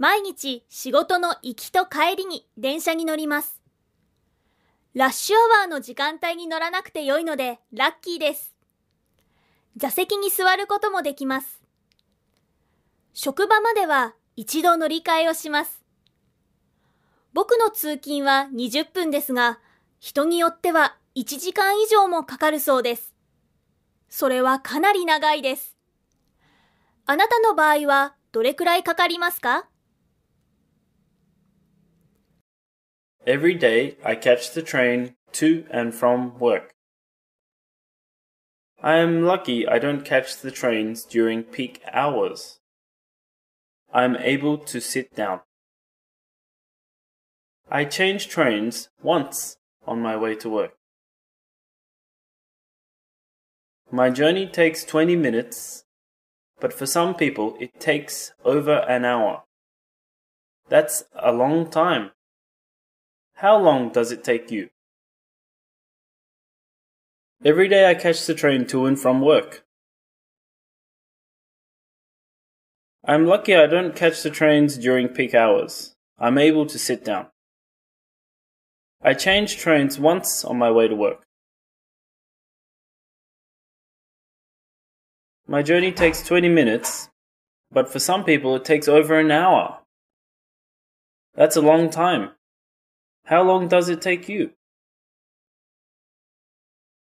毎日仕事の行きと帰りに電車に乗ります。ラッシュアワーの時間帯に乗らなくて良いのでラッキーです。座席に座ることもできます。職場までは一度乗り換えをします。僕の通勤は20分ですが、人によっては1時間以上もかかるそうです。それはかなり長いです。あなたの場合はどれくらいかかりますか？Every day I catch the train to and from work. I am lucky I don't catch the trains during peak hours. I am able to sit down. I change trains once on my way to work. My journey takes 20 minutes, but for some people it takes over an hour. That's a long time. How long does it take you? Every day I catch the train to and from work. I'm lucky I don't catch the trains during peak hours. I'm able to sit down. I change trains once on my way to work. My journey takes 20 minutes, but for some people it takes over an hour. That's a long time. How long does it take you?